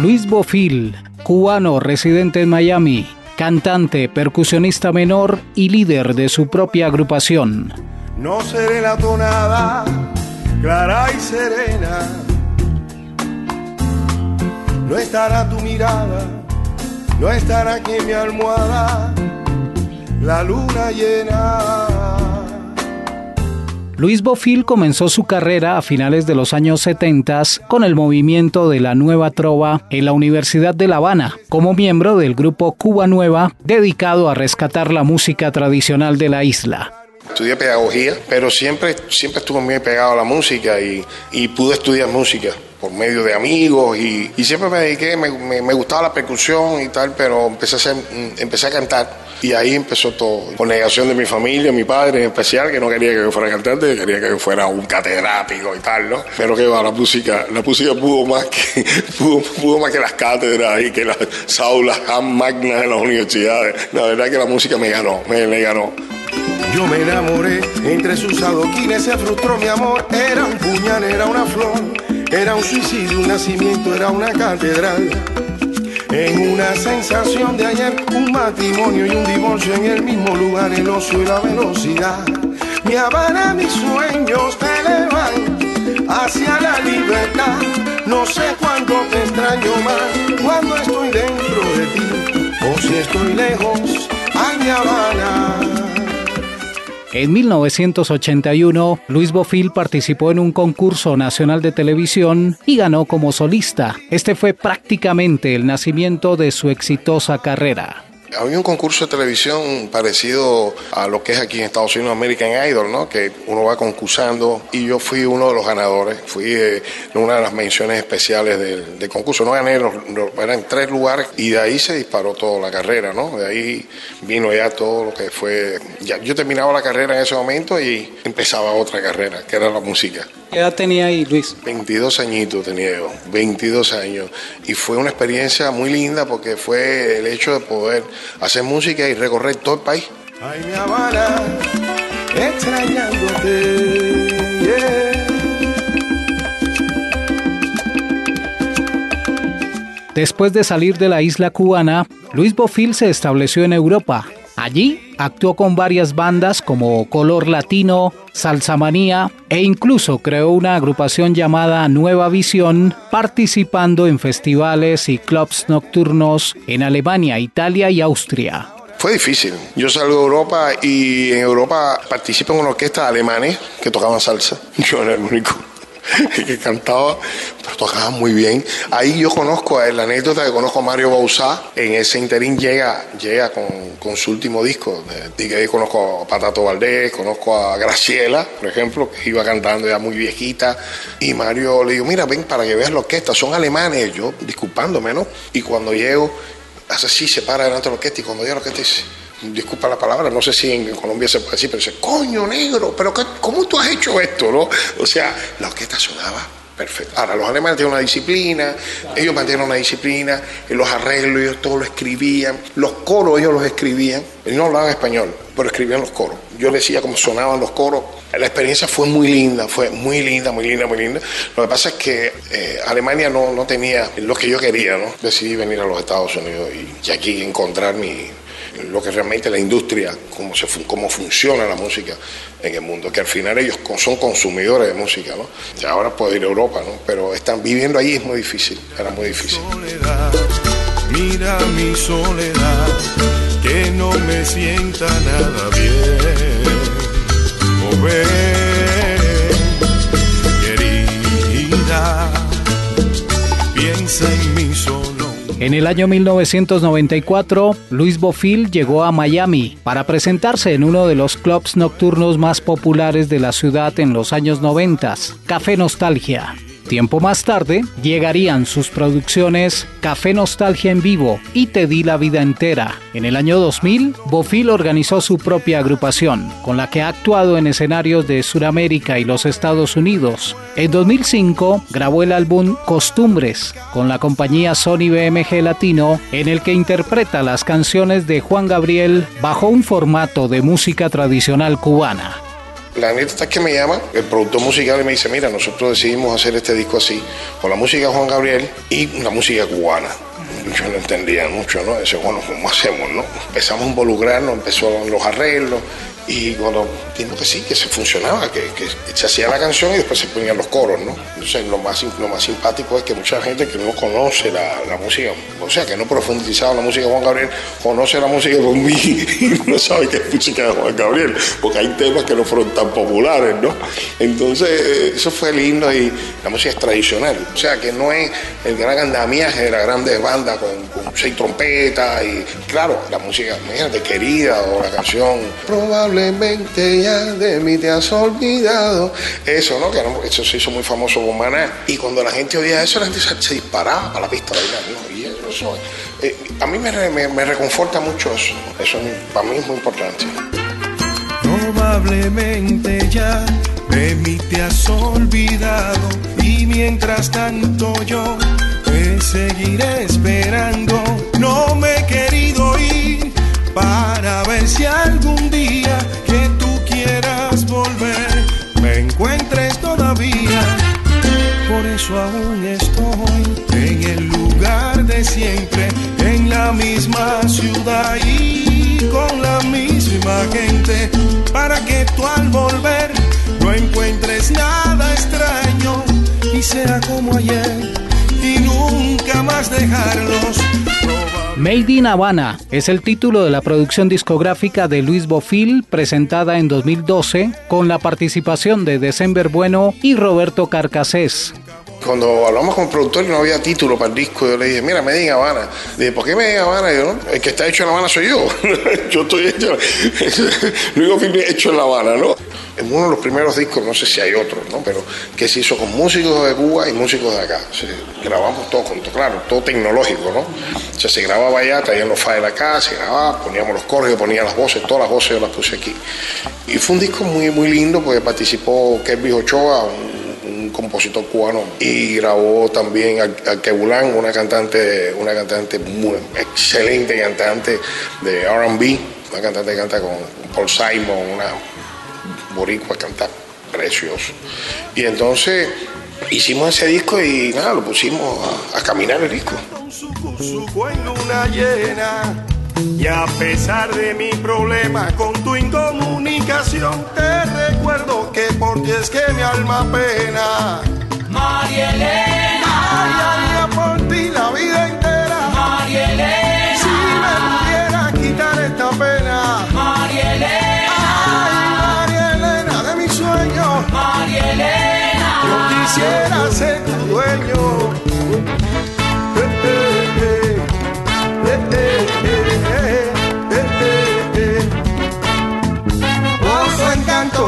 Luis Bofil, cubano residente en Miami, cantante, percusionista menor y líder de su propia agrupación. No seré la tonada, clara y serena. No estará tu mirada, no estará aquí mi almohada, la luna llena. Luis Bofil comenzó su carrera a finales de los años 70 con el movimiento de la Nueva Trova en la Universidad de La Habana, como miembro del grupo Cuba Nueva, dedicado a rescatar la música tradicional de la isla. Estudié pedagogía, pero siempre, siempre estuve muy pegado a la música y, y pude estudiar música por medio de amigos y, y siempre me dediqué, me, me, me, gustaba la percusión y tal, pero empecé a, hacer, empecé a cantar y ahí empezó todo, con negación de mi familia, mi padre en especial, que no quería que yo fuera cantante, quería que yo fuera un catedrático y tal, ¿no? Pero que va, la música, la música pudo más que, pudo, más que las cátedras y que las aulas magnas de las universidades. La verdad que la música me ganó, me, me ganó. Yo me enamoré, entre sus adoquines se frustró mi amor. Era un puñal, era una flor, era un suicidio, un nacimiento, era una catedral. En una sensación de ayer, un matrimonio y un divorcio en el mismo lugar, el ocio y la velocidad. Mi Habana, mis sueños te elevan hacia la libertad. No sé cuándo te extraño más, cuando estoy dentro de ti, o si estoy lejos, ay mi Habana. En 1981, Luis Bofil participó en un concurso nacional de televisión y ganó como solista. Este fue prácticamente el nacimiento de su exitosa carrera. Había un concurso de televisión parecido a lo que es aquí en Estados Unidos American Idol, ¿no? Que uno va concursando y yo fui uno de los ganadores, fui eh, una de las menciones especiales del, concurso. No gané, los, los, eran tres lugares y de ahí se disparó toda la carrera, ¿no? De ahí vino ya todo lo que fue. Ya, yo terminaba la carrera en ese momento y empezaba otra carrera, que era la música. ¿Qué edad tenía ahí, Luis? 22 añitos tenía yo, 22 años. Y fue una experiencia muy linda porque fue el hecho de poder hacer música y recorrer todo el país. Ay, mi Habana, extrañándote. Yeah. Después de salir de la isla cubana, Luis Bofil se estableció en Europa. Allí actuó con varias bandas como Color Latino, Salsa Manía e incluso creó una agrupación llamada Nueva Visión, participando en festivales y clubs nocturnos en Alemania, Italia y Austria. Fue difícil. Yo salgo de Europa y en Europa participo en una orquesta de alemanes que tocaban salsa. Yo era el único que cantaba, pero tocaba muy bien. Ahí yo conozco, la anécdota que conozco a Mario Bausá, en ese interín llega, llega con, con su último disco. De, ahí conozco a Patato Valdés, conozco a Graciela, por ejemplo, que iba cantando ya muy viejita. Y Mario le digo, mira, ven para que veas la orquesta, son alemanes. Yo, disculpándome, ¿no? Y cuando llego, hace así, se para delante de la orquesta y cuando llega la orquesta dice disculpa la palabra, no sé si en Colombia se puede decir, pero dice, coño negro, pero qué, ¿cómo tú has hecho esto? ¿no? O sea, la orquesta sonaba perfecto. Ahora, los alemanes tienen una disciplina, ellos mantienen una disciplina, los arreglos, ellos todo lo escribían, los coros ellos los escribían, ellos no hablaban español, pero escribían los coros. Yo decía cómo sonaban los coros. La experiencia fue muy linda, fue muy linda, muy linda, muy linda. Lo que pasa es que eh, Alemania no, no tenía lo que yo quería, ¿no? Decidí venir a los Estados Unidos y aquí encontrar mi, lo que realmente la industria, cómo, se, cómo funciona la música en el mundo, que al final ellos son consumidores de música, ¿no? Y ahora puedo ir a Europa, ¿no? Pero están viviendo ahí es muy difícil, era muy difícil. Mira mi soledad, que no me sienta nada bien. En el año 1994, Luis Bofil llegó a Miami para presentarse en uno de los clubs nocturnos más populares de la ciudad en los años 90, Café Nostalgia. Tiempo más tarde llegarían sus producciones Café Nostalgia en Vivo y Te di la vida entera. En el año 2000, Bofil organizó su propia agrupación, con la que ha actuado en escenarios de Sudamérica y los Estados Unidos. En 2005 grabó el álbum Costumbres con la compañía Sony BMG Latino, en el que interpreta las canciones de Juan Gabriel bajo un formato de música tradicional cubana. La neta es que me llama el productor musical y me dice, mira, nosotros decidimos hacer este disco así, con la música de Juan Gabriel y la música cubana. Yo no entendía mucho, ¿no? Eso, bueno, ¿cómo hacemos, no? Empezamos a involucrarnos, empezó los arreglos, y cuando vimos que sí, que se funcionaba, que, se hacía la canción y después se ponían los coros, ¿no? Entonces lo más, lo más simpático es que mucha gente que no conoce la, la música, o sea, que no profundizaba la música de Juan Gabriel, conoce la música de mí y no sabe qué es música de Juan Gabriel, porque hay temas que no fueron tan populares, ¿no? Entonces eh, eso fue lindo y la música es tradicional, o sea, que no es el gran andamiaje de la grandes bandas con seis trompetas y claro, la música, imagínate, querida o la canción, probable probablemente ya de mí te has olvidado. Eso, ¿no? Que eso se hizo muy famoso con Maná. Y cuando la gente oía eso, la gente se, disparaba a la pista ¿no? Y eso, eh, a mí me, me, me, reconforta mucho eso. Eso para mí es muy importante. Probablemente ya de mí te has olvidado. Y mientras tanto yo te seguiré esperando. No me he querido ir para ver si algún día que tú quieras volver me encuentres todavía. Por eso aún estoy en el lugar de siempre, en la misma ciudad y con la misma gente, para que tú al volver no encuentres nada extraño y sea como ayer nunca más dejarlos Made in Habana es el título de la producción discográfica de Luis Bofil presentada en 2012 con la participación de December Bueno y Roberto Carcasés. Cuando hablamos con el productor no había título para el disco, yo le dije, mira, Made in Habana. dije, ¿por qué Made in Habana? yo, ¿no? El que está hecho en La Habana soy yo. yo estoy hecho, Luis Bofil hecho en La Habana, ¿no? En uno de los primeros discos, no sé si hay otros, ¿no? pero que se hizo con músicos de Cuba y músicos de acá. grabamos todo junto, claro, todo tecnológico, ¿no? O sea, se grababa allá, traían los files acá, se grababa, poníamos los yo ponía las voces, todas las voces yo las puse aquí. Y fue un disco muy, muy lindo porque participó Kelvin Ochoa, un, compositor cubano, y grabó también a, a Kebulán, una cantante, una cantante muy excelente cantante de R&B, una cantante que canta con Paul Simon, una boricua canta precioso. Y entonces hicimos ese disco y nada, lo pusimos a, a caminar el disco. luna llena. Y a pesar de mi problema con tu incomunicación, te recuerdo que por ti es que mi alma pena. María Elena. Ay, por ti la vida quisiera ser tu dueño.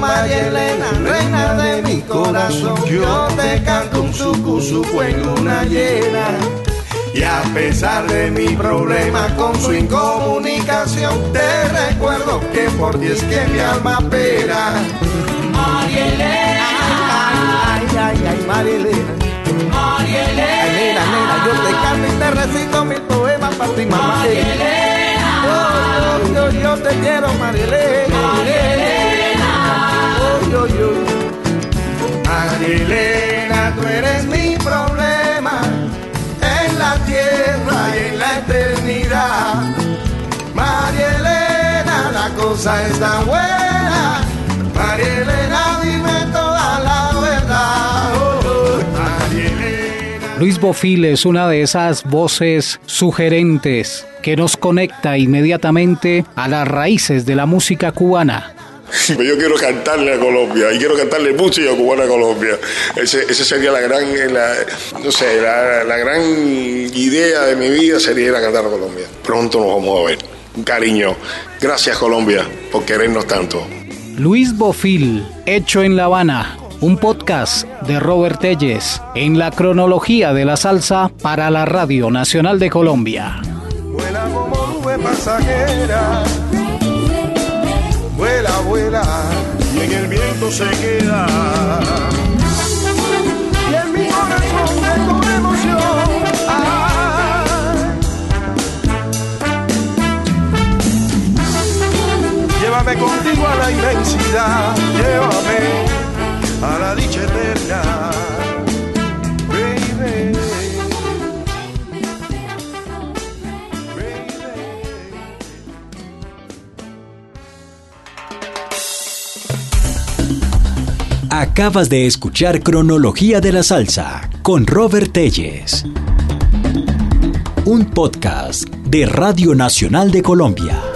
María Elena, reina de mi corazón, yo te canto un sucusuco en luna llena. Y a pesar de mi problema con su incomunicación, te recuerdo que por ti es que mi alma pera. María Elena. María Elena. María Elena. Ay, nena, nena, yo te canto y te recito mil poemas para ti, mamá. María Elena. Yo, yo, yo, yo te quiero, María Elena. María Elena. Yo, yo. María Elena, tú eres mi problema en la tierra y en la eternidad. María Elena, la cosa está buena. Luis Bofil es una de esas voces sugerentes que nos conecta inmediatamente a las raíces de la música cubana. Yo quiero cantarle a Colombia y quiero cantarle música cubana a Colombia. Ese, ese sería la gran, la, no sé, la, la gran idea de mi vida sería ir a cantar a Colombia. Pronto nos vamos a ver. Cariño. Gracias Colombia por querernos tanto. Luis Bofil, hecho en La Habana, un podcast de Robert Telles en la cronología de la salsa para la Radio Nacional de Colombia. Vuela como nube pasajera. Vuela, vuela. Y en el viento se queda. Y en mi corazón de tu emoción. Llévame contigo a la inmensidad. Acabas de escuchar Cronología de la Salsa con Robert Telles. Un podcast de Radio Nacional de Colombia.